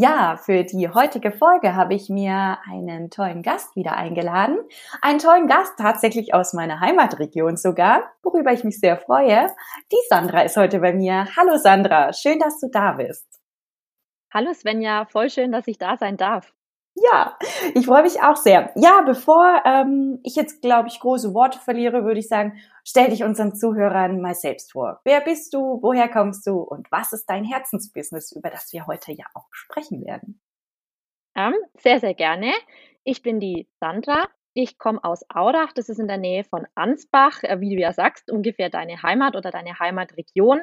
Ja, für die heutige Folge habe ich mir einen tollen Gast wieder eingeladen. Einen tollen Gast tatsächlich aus meiner Heimatregion sogar, worüber ich mich sehr freue. Die Sandra ist heute bei mir. Hallo Sandra, schön, dass du da bist. Hallo Svenja, voll schön, dass ich da sein darf. Ja, ich freue mich auch sehr. Ja, bevor ähm, ich jetzt, glaube ich, große Worte verliere, würde ich sagen, stell dich unseren Zuhörern mal selbst vor. Wer bist du? Woher kommst du? Und was ist dein Herzensbusiness, über das wir heute ja auch sprechen werden? Ähm, sehr, sehr gerne. Ich bin die Sandra. Ich komme aus Audach, das ist in der Nähe von Ansbach, äh, wie du ja sagst, ungefähr deine Heimat oder deine Heimatregion.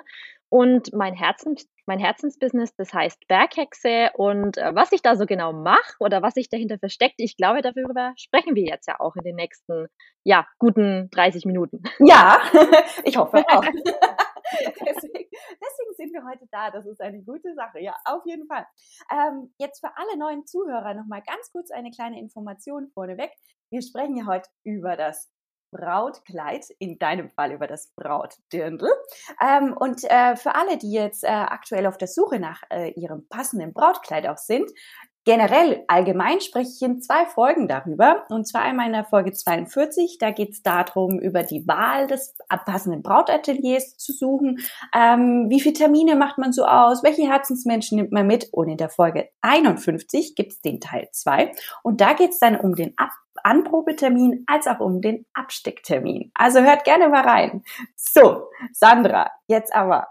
Und mein, Herzens, mein Herzensbusiness, das heißt Berghexe. Und äh, was ich da so genau mache oder was sich dahinter versteckt, ich glaube, darüber sprechen wir jetzt ja auch in den nächsten, ja, guten 30 Minuten. Ja, ich hoffe auch. deswegen, deswegen, sind wir heute da. Das ist eine gute Sache. Ja, auf jeden Fall. Ähm, jetzt für alle neuen Zuhörer nochmal ganz kurz eine kleine Information vorneweg. Wir sprechen ja heute über das Brautkleid, in deinem Fall über das Brautdirndl. Ähm, und äh, für alle, die jetzt äh, aktuell auf der Suche nach äh, ihrem passenden Brautkleid auch sind, Generell, allgemein spreche ich in zwei Folgen darüber. Und zwar einmal in der Folge 42. Da geht es darum, über die Wahl des passenden Brautateliers zu suchen. Ähm, wie viele Termine macht man so aus? Welche Herzensmenschen nimmt man mit? Und in der Folge 51 gibt es den Teil 2. Und da geht es dann um den Ab Anprobetermin als auch um den Abstecktermin. Also hört gerne mal rein. So, Sandra, jetzt aber.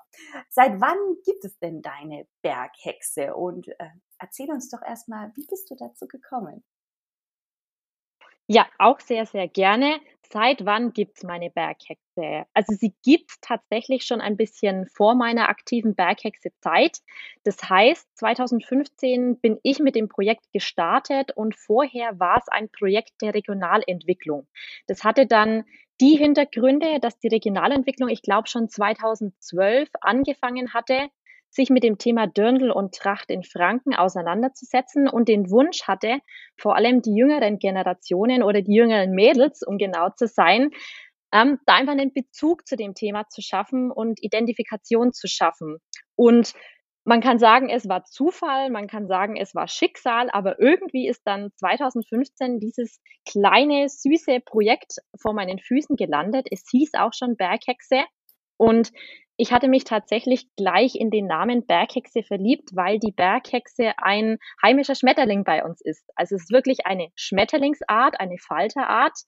Seit wann gibt es denn deine Berghexe? Und äh, erzähl uns doch erstmal, wie bist du dazu gekommen? Ja, auch sehr, sehr gerne. Seit wann gibt's meine Berghexe? Also sie gibt's tatsächlich schon ein bisschen vor meiner aktiven Berghexe-Zeit. Das heißt, 2015 bin ich mit dem Projekt gestartet und vorher war es ein Projekt der Regionalentwicklung. Das hatte dann die Hintergründe, dass die Regionalentwicklung, ich glaube, schon 2012 angefangen hatte, sich mit dem Thema Dirndl und Tracht in Franken auseinanderzusetzen und den Wunsch hatte, vor allem die jüngeren Generationen oder die jüngeren Mädels, um genau zu sein, ähm, da einfach einen Bezug zu dem Thema zu schaffen und Identifikation zu schaffen. Und man kann sagen, es war Zufall, man kann sagen, es war Schicksal, aber irgendwie ist dann 2015 dieses kleine, süße Projekt vor meinen Füßen gelandet. Es hieß auch schon Berghexe. Und ich hatte mich tatsächlich gleich in den Namen Berghexe verliebt, weil die Berghexe ein heimischer Schmetterling bei uns ist. Also es ist wirklich eine Schmetterlingsart, eine Falterart,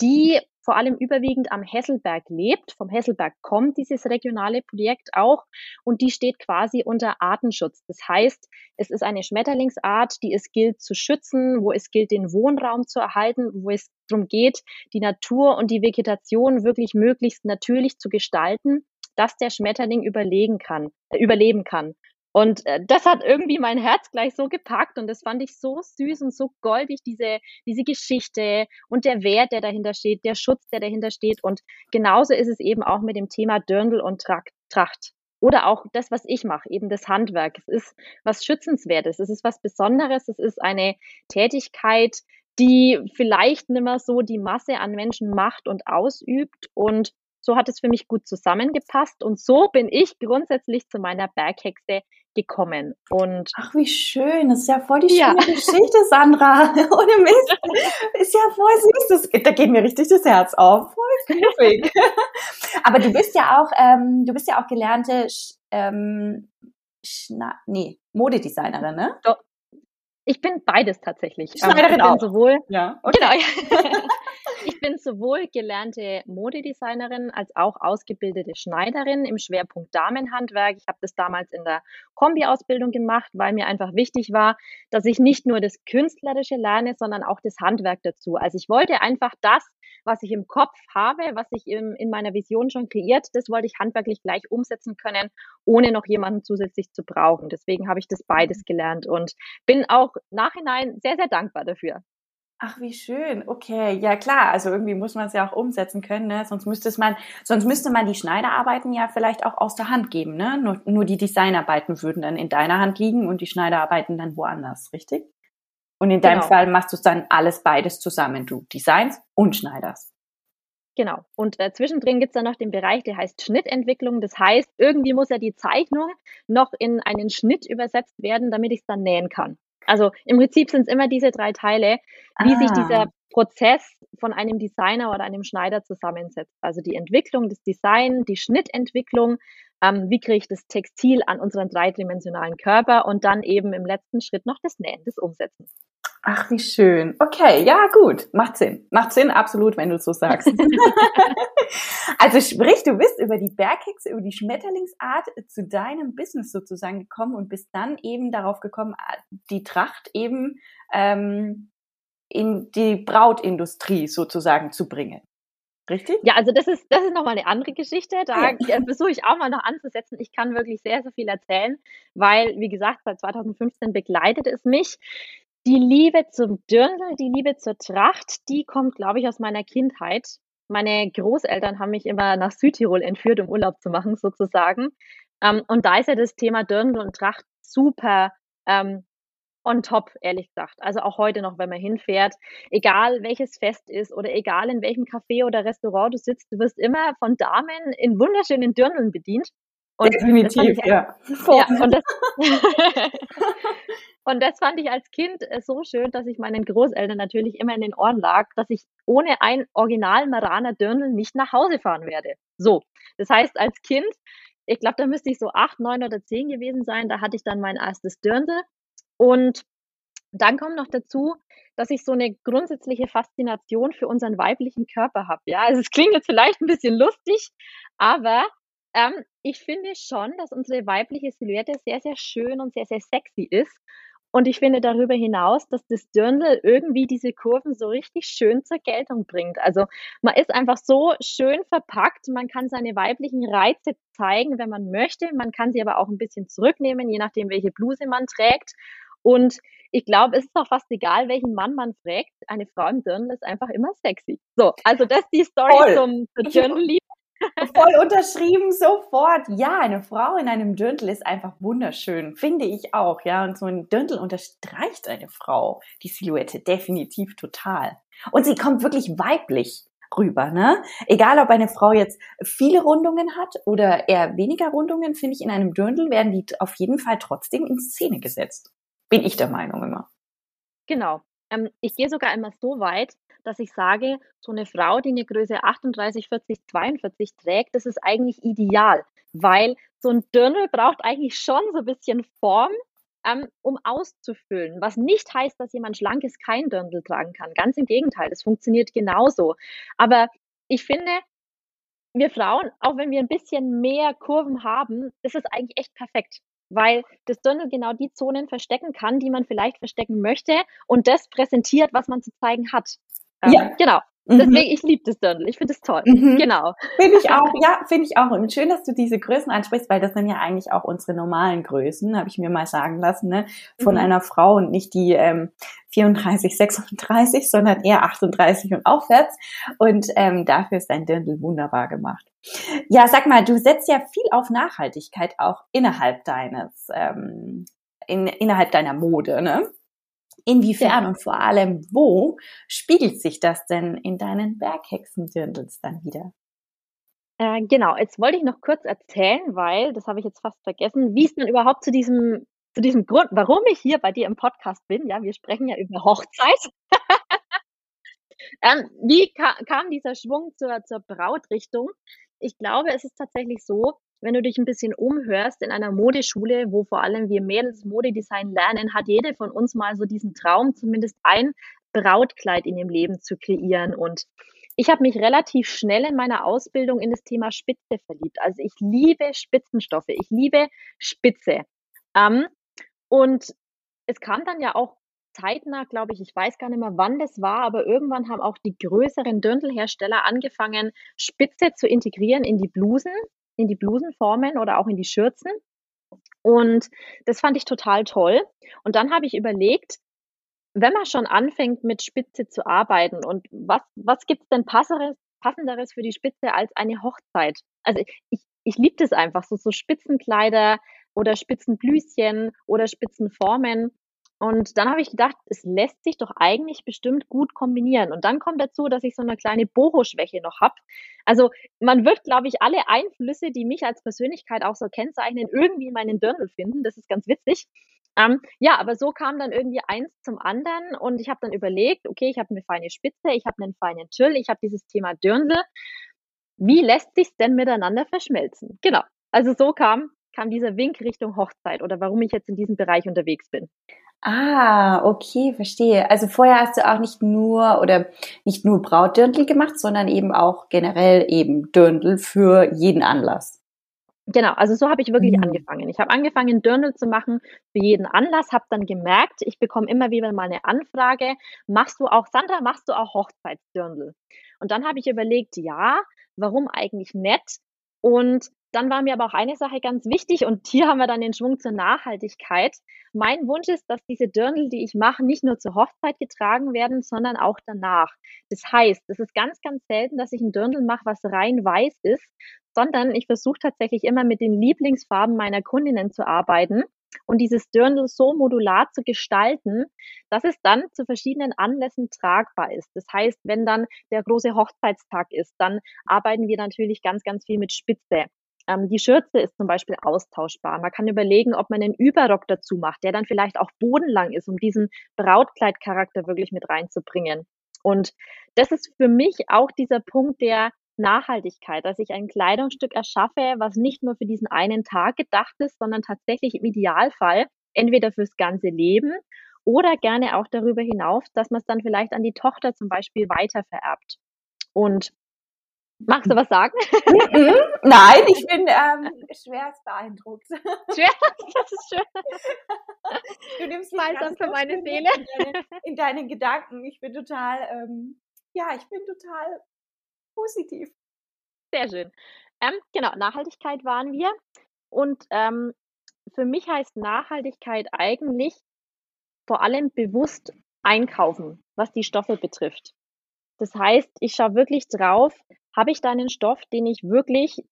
die vor allem überwiegend am Hesselberg lebt. Vom Hesselberg kommt dieses regionale Projekt auch und die steht quasi unter Artenschutz. Das heißt, es ist eine Schmetterlingsart, die es gilt zu schützen, wo es gilt, den Wohnraum zu erhalten, wo es darum geht, die Natur und die Vegetation wirklich möglichst natürlich zu gestalten dass der Schmetterling überlegen kann, äh, überleben kann. Und äh, das hat irgendwie mein Herz gleich so gepackt und das fand ich so süß und so goldig, diese, diese Geschichte und der Wert, der dahinter steht, der Schutz, der dahinter steht. Und genauso ist es eben auch mit dem Thema Dirndl und Tracht. Oder auch das, was ich mache, eben das Handwerk. Es ist was Schützenswertes, es ist was Besonderes, es ist eine Tätigkeit, die vielleicht nicht mehr so die Masse an Menschen macht und ausübt. Und so hat es für mich gut zusammengepasst und so bin ich grundsätzlich zu meiner Berghexe gekommen. Und Ach, wie schön. Das ist ja voll die schöne ja. Geschichte, Sandra. Ohne Mist. Ist ja voll süß. Das, da geht mir richtig das Herz auf. Voll knuffig. Aber du bist ja auch, ähm, du bist ja auch gelernte ähm, Schna nee, Modedesignerin, ne? Doch. Ich bin beides tatsächlich. Schneiderin ich bin auch. sowohl, ja, okay. genau. Ich bin sowohl gelernte Modedesignerin als auch ausgebildete Schneiderin im Schwerpunkt Damenhandwerk. Ich habe das damals in der Kombi-Ausbildung gemacht, weil mir einfach wichtig war, dass ich nicht nur das Künstlerische lerne, sondern auch das Handwerk dazu. Also ich wollte einfach das, was ich im Kopf habe, was ich im, in meiner Vision schon kreiert, das wollte ich handwerklich gleich umsetzen können, ohne noch jemanden zusätzlich zu brauchen. Deswegen habe ich das beides gelernt und bin auch nachhinein sehr, sehr dankbar dafür. Ach, wie schön. Okay, ja klar. Also irgendwie muss man es ja auch umsetzen können, ne? Sonst müsste es man, sonst müsste man die Schneiderarbeiten ja vielleicht auch aus der Hand geben, ne? Nur, nur die Designarbeiten würden dann in deiner Hand liegen und die Schneiderarbeiten dann woanders, richtig? Und in deinem genau. Fall machst du es dann alles beides zusammen. Du designs und schneiderst. Genau. Und äh, zwischendrin gibt es dann noch den Bereich, der heißt Schnittentwicklung. Das heißt, irgendwie muss ja die Zeichnung noch in einen Schnitt übersetzt werden, damit ich es dann nähen kann. Also im Prinzip sind es immer diese drei Teile, wie ah. sich dieser Prozess von einem Designer oder einem Schneider zusammensetzt. Also die Entwicklung, das Design, die Schnittentwicklung, ähm, wie kriege ich das Textil an unseren dreidimensionalen Körper und dann eben im letzten Schritt noch das Nähen, das Umsetzen. Ach, wie schön. Okay, ja, gut. Macht Sinn. Macht Sinn, absolut, wenn du so sagst. also sprich, du bist über die Berghexe, über die Schmetterlingsart zu deinem Business sozusagen gekommen und bist dann eben darauf gekommen, die Tracht eben ähm, in die Brautindustrie sozusagen zu bringen. Richtig? Ja, also das ist, das ist nochmal eine andere Geschichte. Da ja. versuche ich auch mal noch anzusetzen. Ich kann wirklich sehr, sehr viel erzählen, weil, wie gesagt, seit 2015 begleitet es mich. Die Liebe zum Dirndl, die Liebe zur Tracht, die kommt, glaube ich, aus meiner Kindheit. Meine Großeltern haben mich immer nach Südtirol entführt, um Urlaub zu machen, sozusagen. Ähm, und da ist ja das Thema Dirndl und Tracht super ähm, on top, ehrlich gesagt. Also auch heute noch, wenn man hinfährt, egal welches Fest ist oder egal in welchem Café oder Restaurant du sitzt, du wirst immer von Damen in wunderschönen Dirndln bedient. Und Definitiv, ja. ja und, das, und das fand ich als Kind äh, so schön, dass ich meinen Großeltern natürlich immer in den Ohren lag, dass ich ohne ein Original Maraner Dirndl nicht nach Hause fahren werde. So, das heißt, als Kind, ich glaube, da müsste ich so acht, neun oder zehn gewesen sein, da hatte ich dann mein erstes Dirndl und dann kommt noch dazu, dass ich so eine grundsätzliche Faszination für unseren weiblichen Körper habe. Ja, also es klingt jetzt vielleicht ein bisschen lustig, aber ähm, ich finde schon, dass unsere weibliche Silhouette sehr, sehr schön und sehr, sehr sexy ist. Und ich finde darüber hinaus, dass das Dirndl irgendwie diese Kurven so richtig schön zur Geltung bringt. Also man ist einfach so schön verpackt. Man kann seine weiblichen Reize zeigen, wenn man möchte. Man kann sie aber auch ein bisschen zurücknehmen, je nachdem, welche Bluse man trägt. Und ich glaube, es ist auch fast egal, welchen Mann man fragt. Eine Frau im Dirndl ist einfach immer sexy. So, also das ist die Story Voll. zum, zur Dirndl-Liebe. Voll unterschrieben, sofort. Ja, eine Frau in einem Dirndl ist einfach wunderschön, finde ich auch, ja. Und so ein Dirndl unterstreicht eine Frau, die Silhouette, definitiv total. Und sie kommt wirklich weiblich rüber, ne? Egal, ob eine Frau jetzt viele Rundungen hat oder eher weniger Rundungen, finde ich, in einem Dirndl werden die auf jeden Fall trotzdem in Szene gesetzt. Bin ich der Meinung immer. Genau. Ähm, ich gehe sogar immer so weit, dass ich sage, so eine Frau, die eine Größe 38, 40, 42 trägt, das ist eigentlich ideal, weil so ein Dirndl braucht eigentlich schon so ein bisschen Form, ähm, um auszufüllen. Was nicht heißt, dass jemand Schlankes kein Dirndl tragen kann. Ganz im Gegenteil, es funktioniert genauso. Aber ich finde, wir Frauen, auch wenn wir ein bisschen mehr Kurven haben, ist es eigentlich echt perfekt weil das Dirndl genau die Zonen verstecken kann, die man vielleicht verstecken möchte und das präsentiert, was man zu zeigen hat. Ähm, ja. Genau. Mhm. Deswegen, ich liebe das Dirndl. Ich finde es toll. Mhm. Genau. Finde ich auch, ja, finde ich auch. Und schön, dass du diese Größen ansprichst, weil das sind ja eigentlich auch unsere normalen Größen, habe ich mir mal sagen lassen, ne? Von mhm. einer Frau und nicht die ähm, 34, 36, sondern eher 38 und aufwärts. Und ähm, dafür ist dein Dirndl wunderbar gemacht. Ja, sag mal, du setzt ja viel auf Nachhaltigkeit auch innerhalb deines, ähm, in, innerhalb deiner Mode, ne? Inwiefern und vor allem wo spiegelt sich das denn in deinen Berghexendirndls dann wieder? Äh, genau, jetzt wollte ich noch kurz erzählen, weil, das habe ich jetzt fast vergessen, wie es denn überhaupt zu diesem, zu diesem Grund, warum ich hier bei dir im Podcast bin. Ja, wir sprechen ja über Hochzeit. ähm, wie ka kam dieser Schwung zur, zur Brautrichtung? Ich glaube, es ist tatsächlich so, wenn du dich ein bisschen umhörst in einer Modeschule, wo vor allem wir Mädels Modedesign lernen, hat jede von uns mal so diesen Traum, zumindest ein Brautkleid in ihrem Leben zu kreieren. Und ich habe mich relativ schnell in meiner Ausbildung in das Thema Spitze verliebt. Also ich liebe Spitzenstoffe, ich liebe Spitze. Ähm, und es kam dann ja auch zeitnah, glaube ich, ich weiß gar nicht mehr, wann das war, aber irgendwann haben auch die größeren Dirndlhersteller angefangen, Spitze zu integrieren in die Blusen, in die Blusenformen oder auch in die Schürzen. Und das fand ich total toll. Und dann habe ich überlegt, wenn man schon anfängt, mit Spitze zu arbeiten und was, was gibt es denn passeres, passenderes für die Spitze als eine Hochzeit? Also ich, ich liebe das einfach, so, so Spitzenkleider oder Spitzenblüschen oder Spitzenformen. Und dann habe ich gedacht, es lässt sich doch eigentlich bestimmt gut kombinieren. Und dann kommt dazu, dass ich so eine kleine Boho-Schwäche noch habe. Also man wird, glaube ich, alle Einflüsse, die mich als Persönlichkeit auch so kennzeichnen, irgendwie in meinen Dirndl finden. Das ist ganz witzig. Ähm, ja, aber so kam dann irgendwie eins zum anderen und ich habe dann überlegt, okay, ich habe eine feine Spitze, ich habe einen feinen Tüll, ich habe dieses Thema Dirndl. Wie lässt sich denn miteinander verschmelzen? Genau. Also so kam kam dieser Wink Richtung Hochzeit oder warum ich jetzt in diesem Bereich unterwegs bin. Ah, okay, verstehe. Also vorher hast du auch nicht nur oder nicht nur Brautdirndl gemacht, sondern eben auch generell eben Dirndl für jeden Anlass. Genau, also so habe ich wirklich mhm. angefangen. Ich habe angefangen, Dirndl zu machen für jeden Anlass, habe dann gemerkt, ich bekomme immer wieder mal eine Anfrage, machst du auch, Sandra, machst du auch Hochzeitsdirndl? Und dann habe ich überlegt, ja, warum eigentlich nett? Und dann war mir aber auch eine Sache ganz wichtig und hier haben wir dann den Schwung zur Nachhaltigkeit. Mein Wunsch ist, dass diese Dirndl, die ich mache, nicht nur zur Hochzeit getragen werden, sondern auch danach. Das heißt, es ist ganz, ganz selten, dass ich ein Dirndl mache, was rein weiß ist, sondern ich versuche tatsächlich immer mit den Lieblingsfarben meiner Kundinnen zu arbeiten und dieses Dirndl so modular zu gestalten, dass es dann zu verschiedenen Anlässen tragbar ist. Das heißt, wenn dann der große Hochzeitstag ist, dann arbeiten wir natürlich ganz, ganz viel mit Spitze. Ähm, die Schürze ist zum Beispiel austauschbar. Man kann überlegen, ob man einen Überrock dazu macht, der dann vielleicht auch bodenlang ist, um diesen Brautkleidcharakter wirklich mit reinzubringen. Und das ist für mich auch dieser Punkt der Nachhaltigkeit, dass ich ein Kleidungsstück erschaffe, was nicht nur für diesen einen Tag gedacht ist, sondern tatsächlich im Idealfall entweder fürs ganze Leben oder gerne auch darüber hinaus, dass man es dann vielleicht an die Tochter zum Beispiel weitervererbt. Und Magst du was sagen? Mhm. Nein, ich bin ähm, schwerst beeindruckt. Schwer, das ist schön. Du nimmst Balsam für meine Seele. In, deine, in, deinen Gedanken. Ich bin total, ähm, ja, ich bin total positiv. Sehr schön. Ähm, genau, Nachhaltigkeit waren wir. Und ähm, für mich heißt Nachhaltigkeit eigentlich vor allem bewusst einkaufen, was die Stoffe betrifft. Das heißt, ich schaue wirklich drauf, habe ich da einen Stoff, den ich wirklich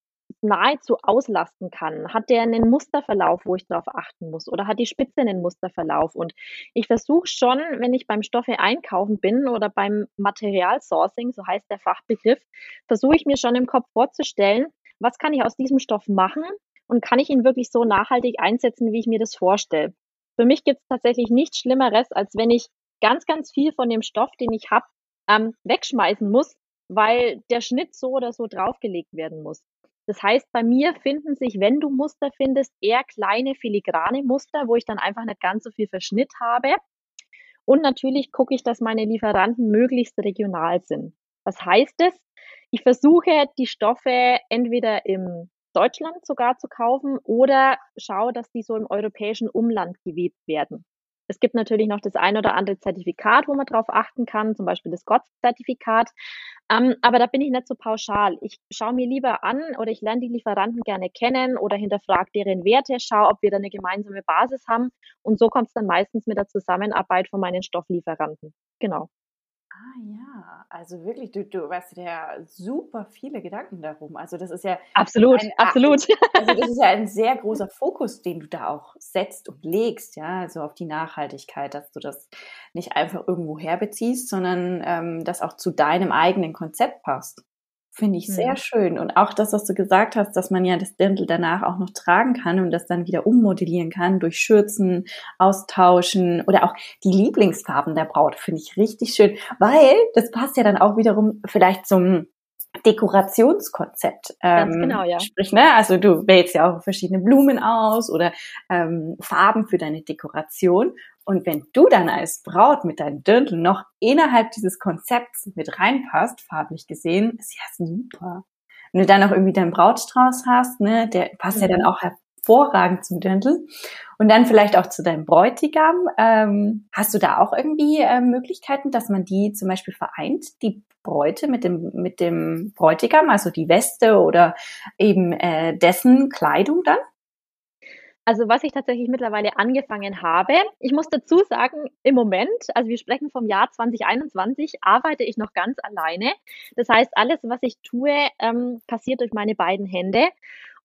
nahezu auslasten kann? Hat der einen Musterverlauf, wo ich darauf achten muss? Oder hat die Spitze einen Musterverlauf? Und ich versuche schon, wenn ich beim Stoffe einkaufen bin oder beim Materialsourcing, so heißt der Fachbegriff, versuche ich mir schon im Kopf vorzustellen, was kann ich aus diesem Stoff machen und kann ich ihn wirklich so nachhaltig einsetzen, wie ich mir das vorstelle. Für mich gibt es tatsächlich nichts Schlimmeres, als wenn ich ganz, ganz viel von dem Stoff, den ich habe, ähm, wegschmeißen muss, weil der Schnitt so oder so draufgelegt werden muss. Das heißt, bei mir finden sich, wenn du Muster findest, eher kleine filigrane Muster, wo ich dann einfach nicht ganz so viel Verschnitt habe. Und natürlich gucke ich, dass meine Lieferanten möglichst regional sind. Was heißt es? Ich versuche, die Stoffe entweder im Deutschland sogar zu kaufen oder schaue, dass die so im europäischen Umland gewebt werden. Es gibt natürlich noch das ein oder andere Zertifikat, wo man drauf achten kann, zum Beispiel das GOTS-Zertifikat. Ähm, aber da bin ich nicht so pauschal. Ich schaue mir lieber an oder ich lerne die Lieferanten gerne kennen oder hinterfrage deren Werte, schaue, ob wir da eine gemeinsame Basis haben. Und so kommt es dann meistens mit der Zusammenarbeit von meinen Stofflieferanten. Genau. Ah ja, also wirklich, du, du weißt ja super viele Gedanken darum. Also das ist ja absolut, ein, absolut. Also das ist ja ein sehr großer Fokus, den du da auch setzt und legst, ja, also auf die Nachhaltigkeit, dass du das nicht einfach irgendwo herbeziehst, sondern ähm, das auch zu deinem eigenen Konzept passt. Finde ich sehr mhm. schön. Und auch das, was du gesagt hast, dass man ja das Dirndl danach auch noch tragen kann und das dann wieder ummodellieren kann durch Schürzen, austauschen oder auch die Lieblingsfarben der Braut, finde ich richtig schön, weil das passt ja dann auch wiederum vielleicht zum Dekorationskonzept. Ganz ähm, genau, ja. Sprich, ne, also du wählst ja auch verschiedene Blumen aus oder ähm, Farben für deine Dekoration. Und wenn du dann als Braut mit deinem Dirndl noch innerhalb dieses Konzepts mit reinpasst, farblich gesehen, ist ja super. Wenn du dann noch irgendwie deinen Brautstrauß hast, ne, der passt mhm. ja dann mhm. auch hervorragend zum Dirndl. Und dann vielleicht auch zu deinem Bräutigam. Ähm, hast du da auch irgendwie äh, Möglichkeiten, dass man die zum Beispiel vereint, die Bräute mit dem, mit dem Bräutigam, also die Weste oder eben äh, dessen Kleidung dann? Also was ich tatsächlich mittlerweile angefangen habe, ich muss dazu sagen, im Moment, also wir sprechen vom Jahr 2021, arbeite ich noch ganz alleine. Das heißt, alles, was ich tue, ähm, passiert durch meine beiden Hände.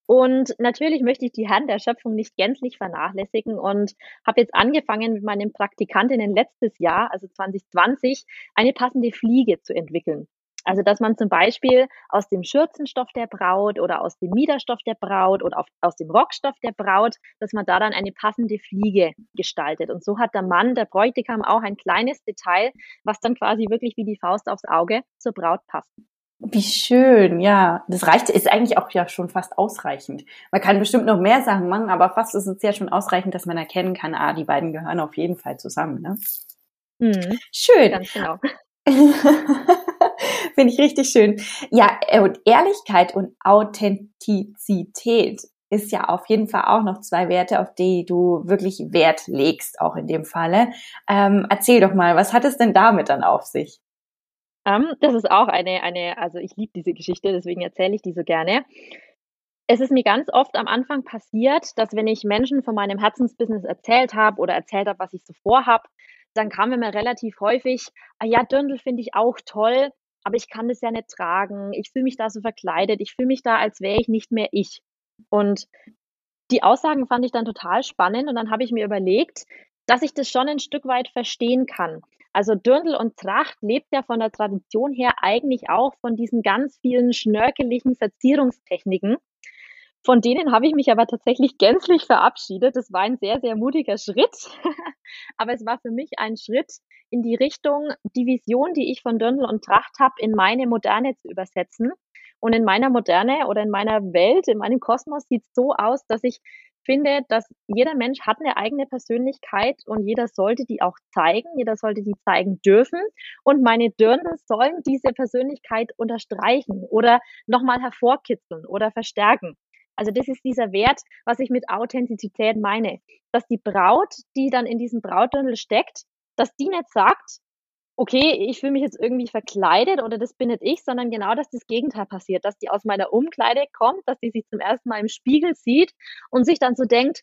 Und natürlich möchte ich die Hand der Schöpfung nicht gänzlich vernachlässigen und habe jetzt angefangen mit meinen Praktikantinnen letztes Jahr, also 2020, eine passende Fliege zu entwickeln. Also, dass man zum Beispiel aus dem Schürzenstoff der Braut oder aus dem Miederstoff der Braut oder auf, aus dem Rockstoff der Braut, dass man da dann eine passende Fliege gestaltet. Und so hat der Mann, der Bräutigam auch ein kleines Detail, was dann quasi wirklich wie die Faust aufs Auge zur Braut passt. Wie schön, ja. Das reicht, ist eigentlich auch ja schon fast ausreichend. Man kann bestimmt noch mehr Sachen machen, aber fast ist es ja schon ausreichend, dass man erkennen kann, ah, die beiden gehören auf jeden Fall zusammen, ne? Mhm. Schön. Ganz genau. Finde ich richtig schön. Ja, äh, und Ehrlichkeit und Authentizität ist ja auf jeden Fall auch noch zwei Werte, auf die du wirklich Wert legst, auch in dem Falle. Ähm, erzähl doch mal, was hat es denn damit dann auf sich? Um, ähm, das ist auch eine, eine, also ich liebe diese Geschichte, deswegen erzähle ich die so gerne. Es ist mir ganz oft am Anfang passiert, dass wenn ich Menschen von meinem Herzensbusiness erzählt habe oder erzählt habe, was ich so vorhab, dann kam immer relativ häufig, ah ja, Dirndl finde ich auch toll, aber ich kann das ja nicht tragen. Ich fühle mich da so verkleidet. Ich fühle mich da, als wäre ich nicht mehr ich. Und die Aussagen fand ich dann total spannend und dann habe ich mir überlegt, dass ich das schon ein Stück weit verstehen kann. Also Dirndl und Tracht lebt ja von der Tradition her eigentlich auch von diesen ganz vielen schnörkeligen Verzierungstechniken. Von denen habe ich mich aber tatsächlich gänzlich verabschiedet. Das war ein sehr, sehr mutiger Schritt. aber es war für mich ein Schritt in die Richtung, die Vision, die ich von Dirndl und Tracht habe, in meine Moderne zu übersetzen. Und in meiner Moderne oder in meiner Welt, in meinem Kosmos sieht es so aus, dass ich finde, dass jeder Mensch hat eine eigene Persönlichkeit und jeder sollte die auch zeigen, jeder sollte die zeigen dürfen und meine Dirndl sollen diese Persönlichkeit unterstreichen oder nochmal hervorkitzeln oder verstärken. Also das ist dieser Wert, was ich mit Authentizität meine, dass die Braut, die dann in diesem Brautdirndl steckt, dass die nicht sagt, okay, ich fühle mich jetzt irgendwie verkleidet oder das bin nicht ich, sondern genau, dass das Gegenteil passiert, dass die aus meiner Umkleide kommt, dass die sich zum ersten Mal im Spiegel sieht und sich dann so denkt,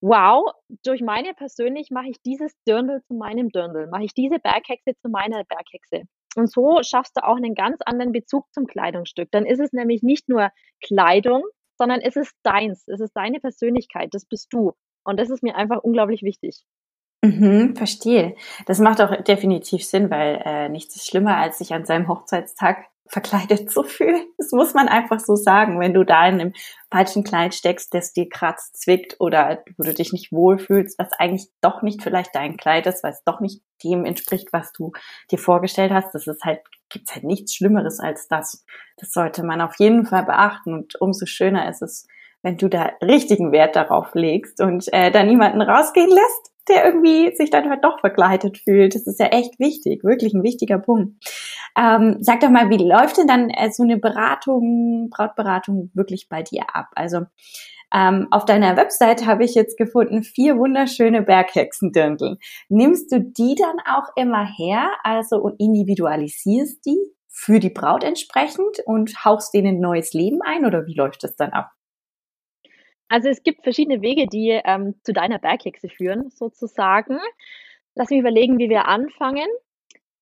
wow, durch meine persönlich mache ich dieses Dirndl zu meinem Dirndl, mache ich diese Berghexe zu meiner Berghexe. Und so schaffst du auch einen ganz anderen Bezug zum Kleidungsstück. Dann ist es nämlich nicht nur Kleidung, sondern es ist deins, es ist deine Persönlichkeit, das bist du. Und das ist mir einfach unglaublich wichtig. Mhm, verstehe. Das macht auch definitiv Sinn, weil äh, nichts ist schlimmer, als sich an seinem Hochzeitstag verkleidet zu fühlen. Das muss man einfach so sagen. Wenn du da in einem falschen Kleid steckst, das dir kratzt, zwickt oder wo du dich nicht wohlfühlst, was eigentlich doch nicht vielleicht dein Kleid ist, weil es doch nicht dem entspricht, was du dir vorgestellt hast, das ist halt, gibt's halt nichts Schlimmeres als das. Das sollte man auf jeden Fall beachten und umso schöner ist es, wenn du da richtigen Wert darauf legst und äh, da niemanden rausgehen lässt, der irgendwie sich dann halt doch verkleidet fühlt. Das ist ja echt wichtig, wirklich ein wichtiger Punkt. Ähm, sag doch mal, wie läuft denn dann äh, so eine Beratung, Brautberatung wirklich bei dir ab? Also ähm, auf deiner Website habe ich jetzt gefunden vier wunderschöne Berghexendirndl. Nimmst du die dann auch immer her, also und individualisierst die für die Braut entsprechend und hauchst denen neues Leben ein oder wie läuft das dann ab? Also es gibt verschiedene Wege, die ähm, zu deiner Berghexe führen, sozusagen. Lass mich überlegen, wie wir anfangen.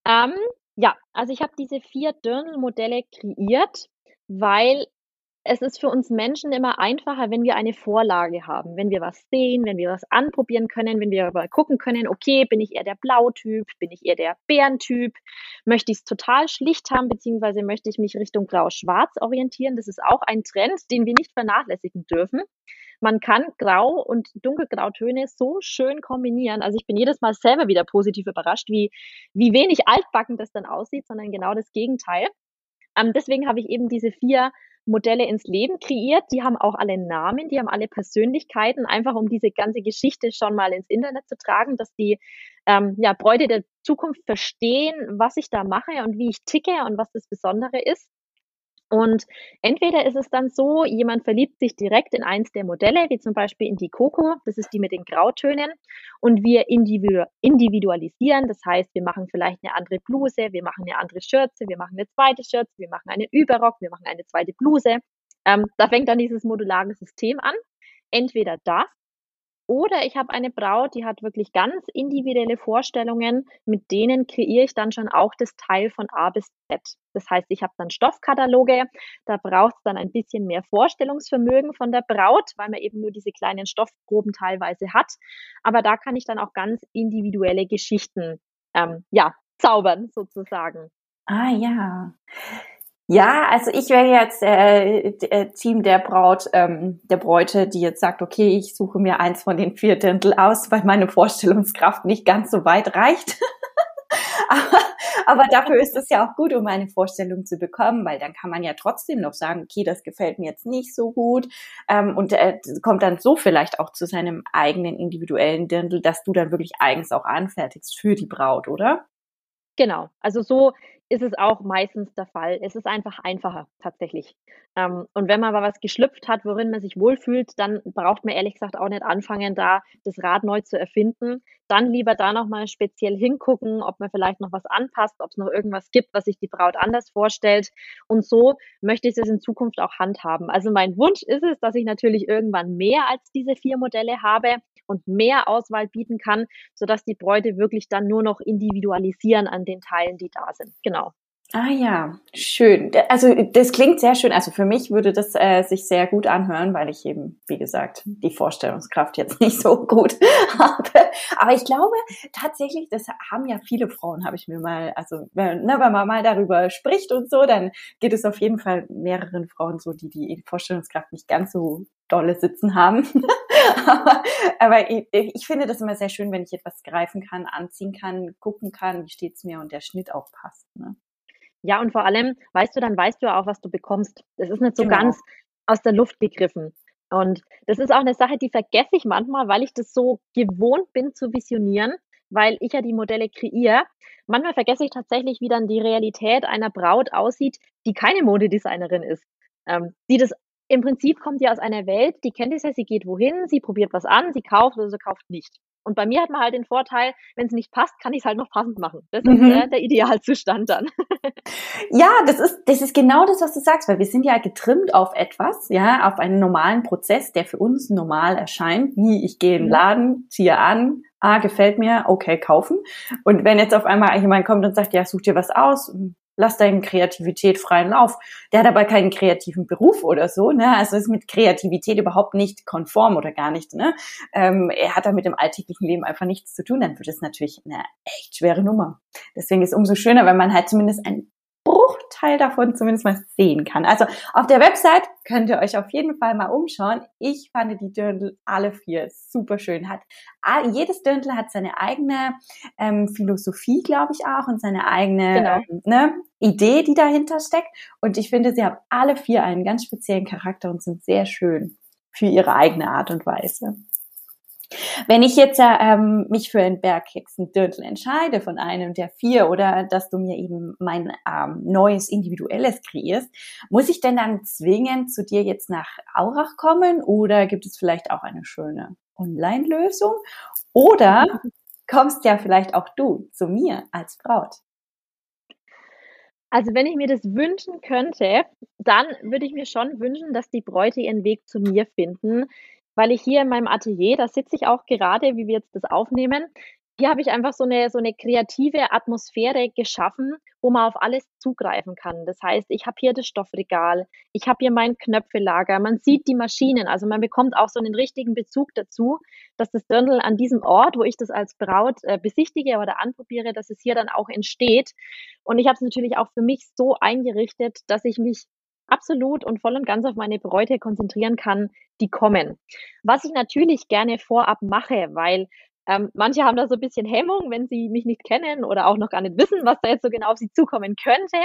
Ähm, ja, also ich habe diese vier Dirndl-Modelle kreiert, weil es ist für uns Menschen immer einfacher, wenn wir eine Vorlage haben, wenn wir was sehen, wenn wir was anprobieren können, wenn wir aber gucken können, okay, bin ich eher der Blautyp, bin ich eher der Bärentyp, möchte ich es total schlicht haben, beziehungsweise möchte ich mich Richtung Grau-Schwarz orientieren. Das ist auch ein Trend, den wir nicht vernachlässigen dürfen. Man kann Grau- und Dunkelgrautöne so schön kombinieren. Also ich bin jedes Mal selber wieder positiv überrascht, wie, wie wenig altbacken das dann aussieht, sondern genau das Gegenteil. Ähm, deswegen habe ich eben diese vier Modelle ins Leben kreiert. Die haben auch alle Namen, die haben alle Persönlichkeiten, einfach um diese ganze Geschichte schon mal ins Internet zu tragen, dass die ähm, ja, Bräute der Zukunft verstehen, was ich da mache und wie ich ticke und was das Besondere ist. Und entweder ist es dann so, jemand verliebt sich direkt in eins der Modelle, wie zum Beispiel in die Coco, das ist die mit den Grautönen, und wir individualisieren, das heißt, wir machen vielleicht eine andere Bluse, wir machen eine andere Schürze, wir machen eine zweite Schürze, wir machen einen Überrock, wir machen eine zweite Bluse. Ähm, da fängt dann dieses modulare System an. Entweder das oder ich habe eine Braut, die hat wirklich ganz individuelle Vorstellungen, mit denen kreiere ich dann schon auch das Teil von A bis Z. Das heißt, ich habe dann Stoffkataloge, da braucht es dann ein bisschen mehr Vorstellungsvermögen von der Braut, weil man eben nur diese kleinen Stoffproben teilweise hat. Aber da kann ich dann auch ganz individuelle Geschichten ähm, ja, zaubern sozusagen. Ah ja. Ja, also ich wäre jetzt äh, äh, Team der Braut, ähm, der Bräute, die jetzt sagt, okay, ich suche mir eins von den vier Dirndl aus, weil meine Vorstellungskraft nicht ganz so weit reicht. aber, aber dafür ist es ja auch gut, um eine Vorstellung zu bekommen, weil dann kann man ja trotzdem noch sagen, okay, das gefällt mir jetzt nicht so gut ähm, und äh, kommt dann so vielleicht auch zu seinem eigenen individuellen Dirndl, dass du dann wirklich eigens auch anfertigst für die Braut, oder? Genau, also so ist es auch meistens der Fall. Es ist einfach einfacher tatsächlich. Ähm, und wenn man aber was geschlüpft hat, worin man sich wohlfühlt, dann braucht man ehrlich gesagt auch nicht anfangen, da das Rad neu zu erfinden. Dann lieber da nochmal speziell hingucken, ob man vielleicht noch was anpasst, ob es noch irgendwas gibt, was sich die Braut anders vorstellt. Und so möchte ich es in Zukunft auch handhaben. Also mein Wunsch ist es, dass ich natürlich irgendwann mehr als diese vier Modelle habe und mehr Auswahl bieten kann, sodass die Bräute wirklich dann nur noch individualisieren an den Teilen, die da sind. Genau. Ah ja, schön. Also das klingt sehr schön. Also für mich würde das äh, sich sehr gut anhören, weil ich eben, wie gesagt, die Vorstellungskraft jetzt nicht so gut habe. Aber ich glaube tatsächlich, das haben ja viele Frauen, habe ich mir mal, also ne, wenn man mal darüber spricht und so, dann geht es auf jeden Fall mehreren Frauen so, die die Vorstellungskraft nicht ganz so dolle sitzen haben. aber, aber ich, ich, finde das immer sehr schön, wenn ich etwas greifen kann, anziehen kann, gucken kann, wie steht's mir und der Schnitt auch passt. Ne? Ja, und vor allem, weißt du, dann weißt du ja auch, was du bekommst. Das ist nicht so genau. ganz aus der Luft gegriffen. Und das ist auch eine Sache, die vergesse ich manchmal, weil ich das so gewohnt bin zu visionieren, weil ich ja die Modelle kreiere. Manchmal vergesse ich tatsächlich, wie dann die Realität einer Braut aussieht, die keine Modedesignerin ist. Ähm, die das im Prinzip kommt die aus einer Welt, die kennt es ja, sie geht wohin, sie probiert was an, sie kauft oder sie kauft nicht. Und bei mir hat man halt den Vorteil, wenn es nicht passt, kann ich es halt noch passend machen. Das mhm. ist äh, der Idealzustand dann. ja, das ist, das ist genau das, was du sagst, weil wir sind ja getrimmt auf etwas, ja, auf einen normalen Prozess, der für uns normal erscheint, wie ich gehe in den mhm. Laden, ziehe an, ah, gefällt mir, okay, kaufen. Und wenn jetzt auf einmal jemand kommt und sagt, ja, such dir was aus, lass deine Kreativität freien Lauf. Der hat aber keinen kreativen Beruf oder so, ne? Also ist mit Kreativität überhaupt nicht konform oder gar nicht, ne? Ähm, er hat da mit dem alltäglichen Leben einfach nichts zu tun, dann wird es natürlich eine echt schwere Nummer. Deswegen ist es umso schöner, wenn man halt zumindest ein Bruchteil davon zumindest mal sehen kann. Also auf der Website könnt ihr euch auf jeden Fall mal umschauen. Ich fand die Dirndl alle vier super schön. Hat, jedes Dirndl hat seine eigene ähm, Philosophie, glaube ich auch, und seine eigene genau. ähm, ne, Idee, die dahinter steckt. Und ich finde, sie haben alle vier einen ganz speziellen Charakter und sind sehr schön für ihre eigene Art und Weise. Wenn ich jetzt ähm, mich für ein Berghexendirndl entscheide von einem der vier oder dass du mir eben mein ähm, neues individuelles kreierst, muss ich denn dann zwingend zu dir jetzt nach Aurach kommen oder gibt es vielleicht auch eine schöne Online-Lösung? Oder kommst ja vielleicht auch du zu mir als Braut? Also wenn ich mir das wünschen könnte, dann würde ich mir schon wünschen, dass die Bräute ihren Weg zu mir finden weil ich hier in meinem Atelier, da sitze ich auch gerade, wie wir jetzt das aufnehmen, hier habe ich einfach so eine, so eine kreative Atmosphäre geschaffen, wo man auf alles zugreifen kann. Das heißt, ich habe hier das Stoffregal, ich habe hier mein Knöpfelager, man sieht die Maschinen, also man bekommt auch so einen richtigen Bezug dazu, dass das Dirndl an diesem Ort, wo ich das als Braut äh, besichtige oder anprobiere, dass es hier dann auch entsteht. Und ich habe es natürlich auch für mich so eingerichtet, dass ich mich absolut und voll und ganz auf meine Bräute konzentrieren kann, die kommen. Was ich natürlich gerne vorab mache, weil ähm, manche haben da so ein bisschen Hemmung, wenn sie mich nicht kennen oder auch noch gar nicht wissen, was da jetzt so genau auf sie zukommen könnte.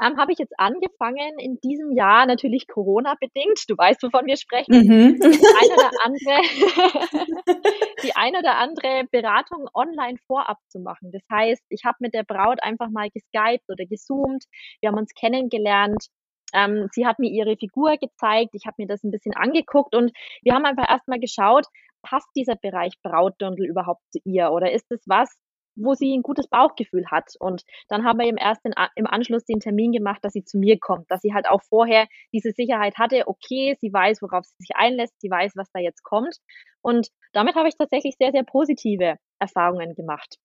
Ähm, habe ich jetzt angefangen in diesem Jahr natürlich Corona bedingt. Du weißt, wovon wir sprechen. Mhm. Die eine oder oder andere Beratung online vorab zu machen. Das heißt, ich habe mit der Braut einfach mal geskypt oder gesoomt. Wir haben uns kennengelernt Ähm, sie hat mir ihre Figur gezeigt, ich habe mir das ein bisschen angeguckt und wir haben einfach erstmal geschaut, passt dieser Bereich Brautdirndl überhaupt zu ihr oder ist es was, wo sie ein gutes Bauchgefühl hat. Und dann haben wir eben erst in, im Anschluss den Termin gemacht, dass sie zu mir kommt, dass sie halt auch vorher diese Sicherheit hatte, okay, sie weiß, worauf sie sich einlässt, sie weiß, was da jetzt kommt. Und damit habe ich tatsächlich sehr, sehr positive Erfahrungen gemacht.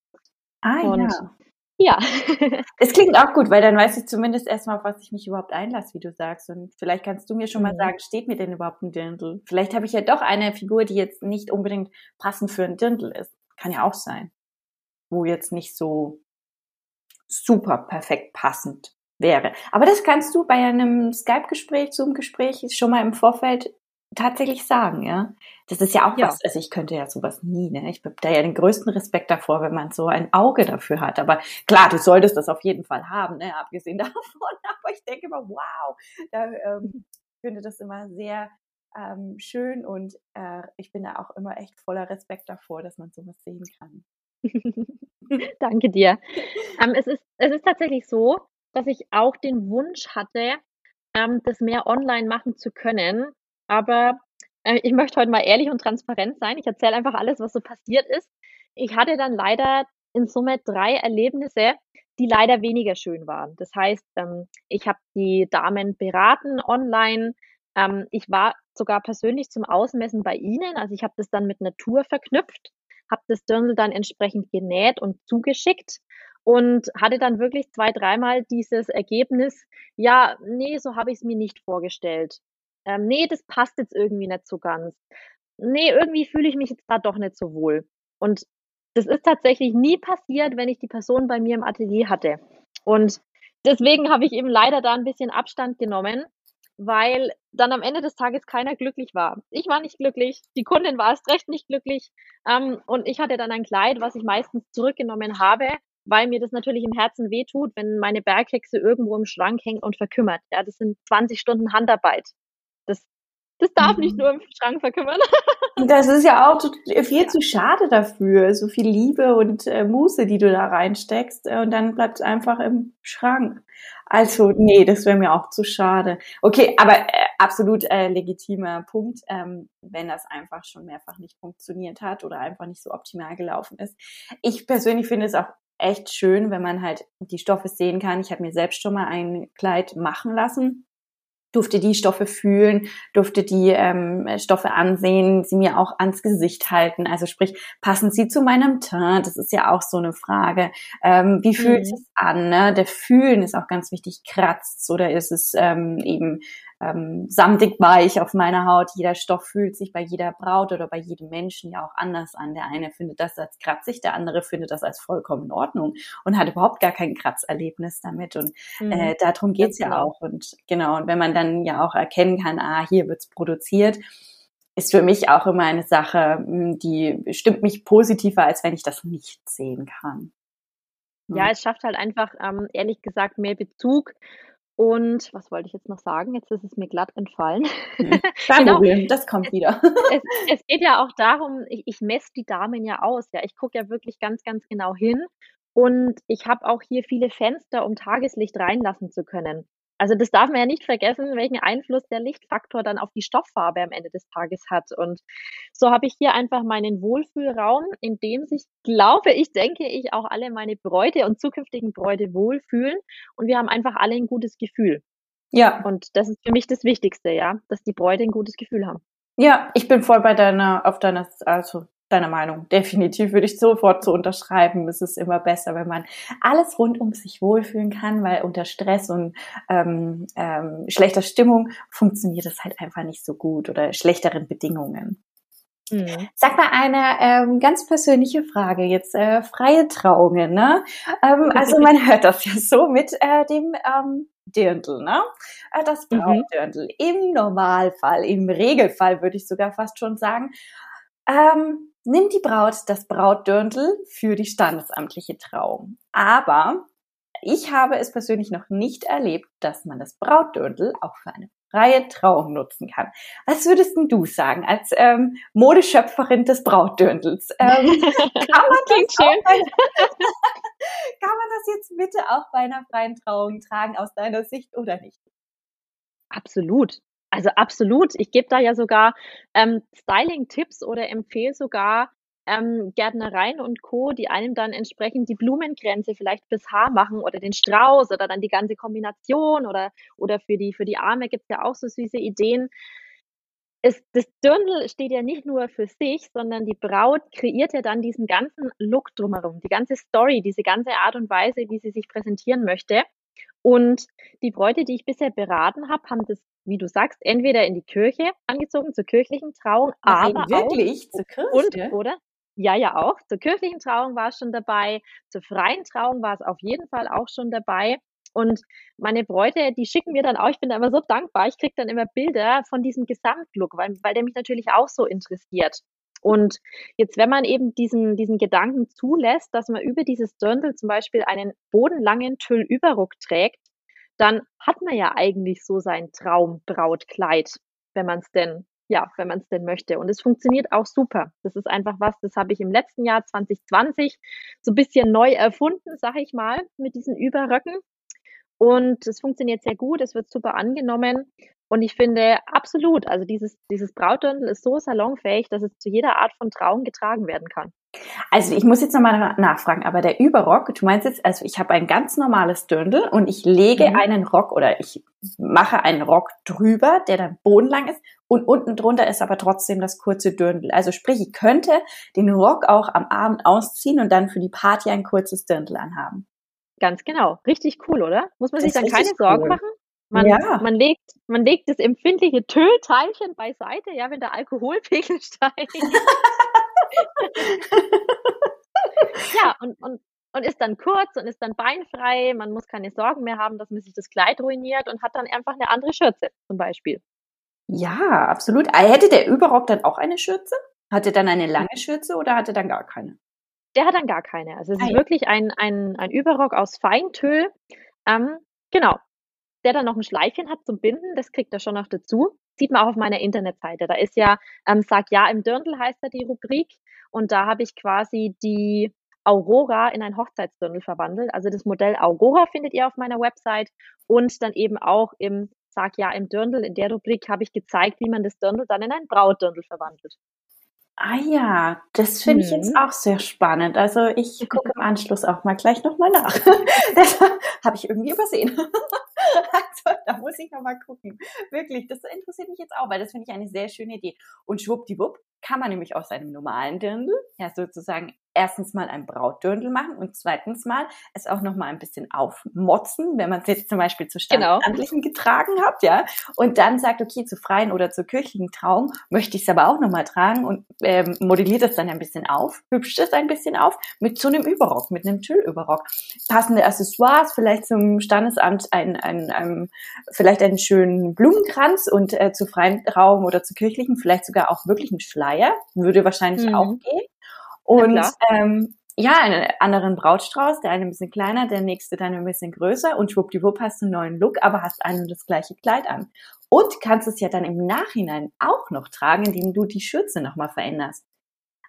Ah, und ja. Ja. Es klingt auch gut, weil dann weiß ich zumindest erstmal, auf was ich mich überhaupt einlasse, wie du sagst. Und vielleicht kannst du mir schon mal Mhm. sagen, steht mir denn überhaupt ein Dirndl? Vielleicht habe ich ja doch eine Figur, die jetzt nicht unbedingt passend für ein Dirndl ist. Kann ja auch sein. Wo jetzt nicht so super perfekt passend wäre. Aber das kannst du bei einem Skype-Gespräch, Zoom-Gespräch schon mal im Vorfeld tatsächlich sagen, ja. Das ist ja auch Ja. was, also ich könnte ja sowas nie, ne? Ich habe da ja den größten Respekt davor, wenn man so ein Auge dafür hat. Aber klar, du solltest das auf jeden Fall haben, ne? Abgesehen davon. Aber ich denke immer, wow, da ähm, ich finde das immer sehr ähm, schön und äh, ich bin da auch immer echt voller Respekt davor, dass man sowas sehen kann. Danke dir. Ähm, es, ist, es ist tatsächlich so, dass ich auch den Wunsch hatte, ähm, das mehr online machen zu können. Aber äh, ich möchte heute mal ehrlich und transparent sein. Ich erzähle einfach alles, was so passiert ist. Ich hatte dann leider in Summe drei Erlebnisse, die leider weniger schön waren. Das heißt, ähm, ich habe die Damen beraten online. Ähm, ich war sogar persönlich zum Ausmessen bei ihnen. Also ich habe das dann mit Natur verknüpft habe das Dirndl dann entsprechend genäht und zugeschickt und hatte dann wirklich zwei, dreimal dieses Ergebnis, ja, nee, so habe ich es mir nicht vorgestellt. Ähm, nee, das passt jetzt irgendwie nicht so ganz. Nee, irgendwie fühle ich mich jetzt da doch nicht so wohl. Und das ist tatsächlich nie passiert, wenn ich die Person bei mir im Atelier hatte. Und deswegen habe ich eben leider da ein bisschen Abstand genommen, weil dann am Ende des Tages keiner glücklich war. Ich war nicht glücklich, die Kundin war erst recht nicht glücklich ähm, und ich hatte dann ein Kleid, was ich meistens zurückgenommen habe, weil mir das natürlich im Herzen wehtut, wenn meine Berghexe irgendwo im Schrank hängt und verkümmert. Ja, das sind 20 Stunden Handarbeit. Das, das darf nicht Mhm. nur im Schrank verkümmern. Das ist ja auch tot- viel zu schade dafür, so viel Liebe und äh, Muße, die du da reinsteckst, äh, und dann bleibt es einfach im Schrank. Also, nee, das wäre mir auch zu schade. Okay, aber äh, absolut äh, legitimer Punkt, ähm, wenn das einfach schon mehrfach nicht funktioniert hat oder einfach nicht so optimal gelaufen ist. Ich persönlich finde es auch echt schön, wenn man halt die Stoffe sehen kann. Ich habe mir selbst schon mal ein Kleid machen lassen durfte die Stoffe fühlen, durfte die ähm, Stoffe ansehen, sie mir auch ans Gesicht halten. Also sprich, passen sie zu meinem Teint? Das ist ja auch so eine Frage. Ähm, wie fühlt Mhm. es an? Ne? Der Fühlen ist auch ganz wichtig. Kratzt oder ist es ähm, eben ähm, samtig weich auf meiner Haut? Jeder Stoff fühlt sich bei jeder Braut oder bei jedem Menschen ja auch anders an. Der eine findet das als kratzig, der andere findet das als vollkommen in Ordnung und hat überhaupt gar kein Kratzerlebnis damit. Und Mhm. äh, darum geht's ja genau. auch. Und genau, und wenn man dann ja auch erkennen kann, ah, hier wird's produziert, ist für mich auch immer eine Sache, mh, die stimmt mich positiver, als wenn ich das nicht sehen kann. Ja, es schafft halt einfach, ähm, ehrlich gesagt, mehr Bezug. Und was wollte ich jetzt noch sagen? Jetzt ist es mir glatt entfallen. Hm. Kein Genau. Problem, das kommt wieder. es, es geht ja auch darum, ich, ich messe die Damen ja aus. Ja, ich gucke ja wirklich ganz, ganz genau hin. Und ich habe auch hier viele Fenster, um Tageslicht reinlassen zu können. Also das darf man ja nicht vergessen, welchen Einfluss der Lichtfaktor dann auf die Stofffarbe am Ende des Tages hat. Und so habe ich hier einfach meinen Wohlfühlraum, in dem sich, glaube ich, denke ich, auch alle meine Bräute und zukünftigen Bräute wohlfühlen. Und wir haben einfach alle ein gutes Gefühl. Ja, Und das ist für mich das Wichtigste, ja, dass die Bräute ein gutes Gefühl haben. ja, ich bin voll bei deiner, auf deiner, also deiner Meinung. Definitiv würde ich sofort so unterschreiben. Es ist immer besser, wenn man alles rund um sich wohlfühlen kann, weil unter Stress und ähm, ähm, schlechter Stimmung funktioniert es halt einfach nicht so gut oder schlechteren Bedingungen. Mhm. Sag mal eine ähm, ganz persönliche Frage, jetzt äh, freie Trauungen, ne? Ähm, also man hört das ja so mit äh, dem ähm, Dirndl, ne? Äh, das Mhm. Brautdirndl. Im Normalfall, im Regelfall würde ich sogar fast schon sagen, ähm, nimmt die Braut das Brautdirndl für die standesamtliche Trauung. Aber ich habe es persönlich noch nicht erlebt, dass man das Brautdirndl auch für eine freie Trauung nutzen kann. Was würdest denn du sagen als ähm, Modeschöpferin des Brautdirndls? Ähm, kann, man das bei, kann man das jetzt bitte auch bei einer freien Trauung tragen aus deiner Sicht oder nicht? Absolut. Also absolut. Ich gebe da ja sogar ähm, Styling-Tipps oder empfehle sogar ähm, Gärtnereien und Co., die einem dann entsprechend die Blumengrenze vielleicht fürs Haar machen oder den Strauß oder dann die ganze Kombination oder, oder für, die, für die Arme gibt es ja auch so süße Ideen. Es, das Dirndl steht ja nicht nur für sich, sondern die Braut kreiert ja dann diesen ganzen Look drumherum, die ganze Story, diese ganze Art und Weise, wie sie sich präsentieren möchte. Und die Bräute, die ich bisher beraten habe, haben das, wie du sagst, entweder in die Kirche angezogen, zur kirchlichen Trauung, Nein, aber wirklich auch, zur Kirche? Und, oder? Ja, ja auch. Zur kirchlichen Trauung war es schon dabei. Zur freien Trauung war es auf jeden Fall auch schon dabei. Und meine Bräute, die schicken mir dann auch, ich bin da immer so dankbar, ich kriege dann immer Bilder von diesem Gesamtlook, weil, weil der mich natürlich auch so interessiert. Und jetzt, wenn man eben diesen, diesen Gedanken zulässt, dass man über dieses Dirndl zum Beispiel einen bodenlangen Tüllüberrock trägt, dann hat man ja eigentlich so sein Traumbrautkleid, wenn man es denn ja, wenn man es denn möchte. Und es funktioniert auch super. Das ist einfach was, das habe ich im letzten Jahr 2020 so ein bisschen neu erfunden, sage ich mal, mit diesen Überröcken. Und es funktioniert sehr gut, es wird super angenommen. Und ich finde absolut, also dieses, dieses Brautdirndl ist so salonfähig, dass es zu jeder Art von Trauung getragen werden kann. Also ich muss jetzt nochmal nachfragen, aber der Überrock, du meinst jetzt, also ich habe ein ganz normales Dirndl und ich lege mhm. einen Rock oder ich mache einen Rock drüber, der dann bodenlang ist und unten drunter ist aber trotzdem das kurze Dirndl. Also sprich, ich könnte den Rock auch am Abend ausziehen und dann für die Party ein kurzes Dirndl anhaben. Ganz genau. Richtig cool, oder? Muss man sich dann keine Sorgen machen? Man, ja. man, legt, man legt das empfindliche Tüllteilchen beiseite, ja, wenn der Alkoholpegel steigt. ja, und, und, und ist dann kurz und ist dann beinfrei. Man muss keine Sorgen mehr haben, dass man sich das Kleid ruiniert und hat dann einfach eine andere Schürze zum Beispiel. Ja, absolut. Ah, hätte der Überrock dann auch eine Schürze? Hatte dann eine lange Schürze oder hatte dann gar keine? Der hat dann gar keine. Also es ist ah, wirklich ein, ein, ein Überrock aus Feintüll. Ähm, genau. Der dann noch ein Schleifchen hat zum Binden, das kriegt er schon noch dazu. Sieht man auch auf meiner Internetseite. Da ist ja, ähm, sag ja im Dirndl heißt da die Rubrik. Und da habe ich quasi die Aurora in ein Hochzeitsdirndl verwandelt. Also das Modell Aurora findet ihr auf meiner Website und dann eben auch im Sag ja im Dirndl, in der Rubrik habe ich gezeigt, wie man das Dirndl dann in ein Brautdirndl verwandelt. Ah ja, das finde ich jetzt mhm. auch sehr spannend. Also ich gucke im Anschluss auch mal gleich nochmal nach. das habe ich irgendwie übersehen. also da muss ich nochmal gucken. Wirklich, das interessiert mich jetzt auch, weil das finde ich eine sehr schöne Idee. Und schwuppdiwupp kann man nämlich aus einem normalen Dirndl ja sozusagen erstens mal ein Brautdirndl machen und zweitens mal es auch noch mal ein bisschen aufmotzen, wenn man es jetzt zum Beispiel zu standesamtlichen genau. getragen hat, ja, und dann sagt, okay, zu freien oder zur kirchlichen Trauung möchte ich es aber auch noch mal tragen und ähm, modelliert es dann ein bisschen auf, hübscht es ein bisschen auf mit so einem Überrock, mit einem Tüllüberrock. Passende Accessoires, vielleicht zum Standesamt ein, ein, ein vielleicht einen schönen Blumenkranz und äh, zu freien Trauung oder zu kirchlichen vielleicht sogar auch wirklich ein Schleier, würde wahrscheinlich mhm. auch gehen. Und ähm, ja, einen anderen Brautstrauß, der eine ein bisschen kleiner, der nächste dann ein bisschen größer und schwuppdiwupp hast du einen neuen Look, aber hast ein und das gleiche Kleid an. Und kannst es ja dann im Nachhinein auch noch tragen, indem du die Schürze nochmal veränderst.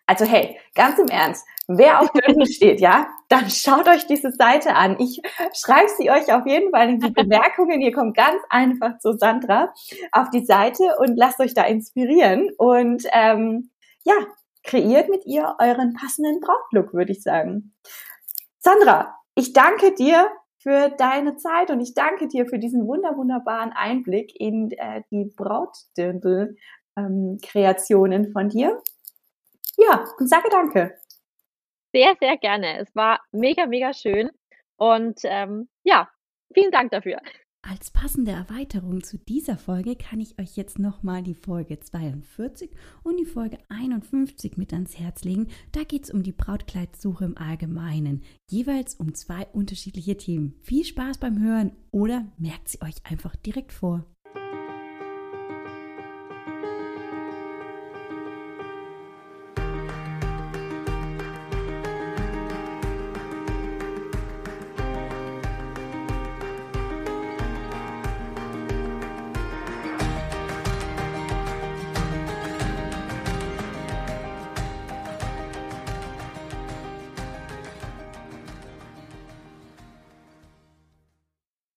Also hey, ganz im Ernst, wer auf Dirndl steht, ja, dann schaut euch diese Seite an. Ich schreibe sie euch auf jeden Fall in die Bemerkungen. Ihr kommt ganz einfach zu Sandra auf die Seite und lasst euch da inspirieren. Und ähm, ja, kreiert mit ihr euren passenden Brautlook, würde ich sagen. Sandra, ich danke dir für deine Zeit und ich danke dir für diesen wunder wunderbaren Einblick in äh, die Brautdirndl-Kreationen ähm, von dir. Ja, und sage danke. Sehr, sehr gerne. Es war mega, mega schön. Und ähm, ja, vielen Dank dafür. Als passende Erweiterung zu dieser Folge kann ich euch jetzt nochmal die Folge 42 und die Folge 51 mit ans Herz legen. Da geht es um die Brautkleidsuche im Allgemeinen, jeweils um zwei unterschiedliche Themen. Viel Spaß beim Hören oder merkt sie euch einfach direkt vor.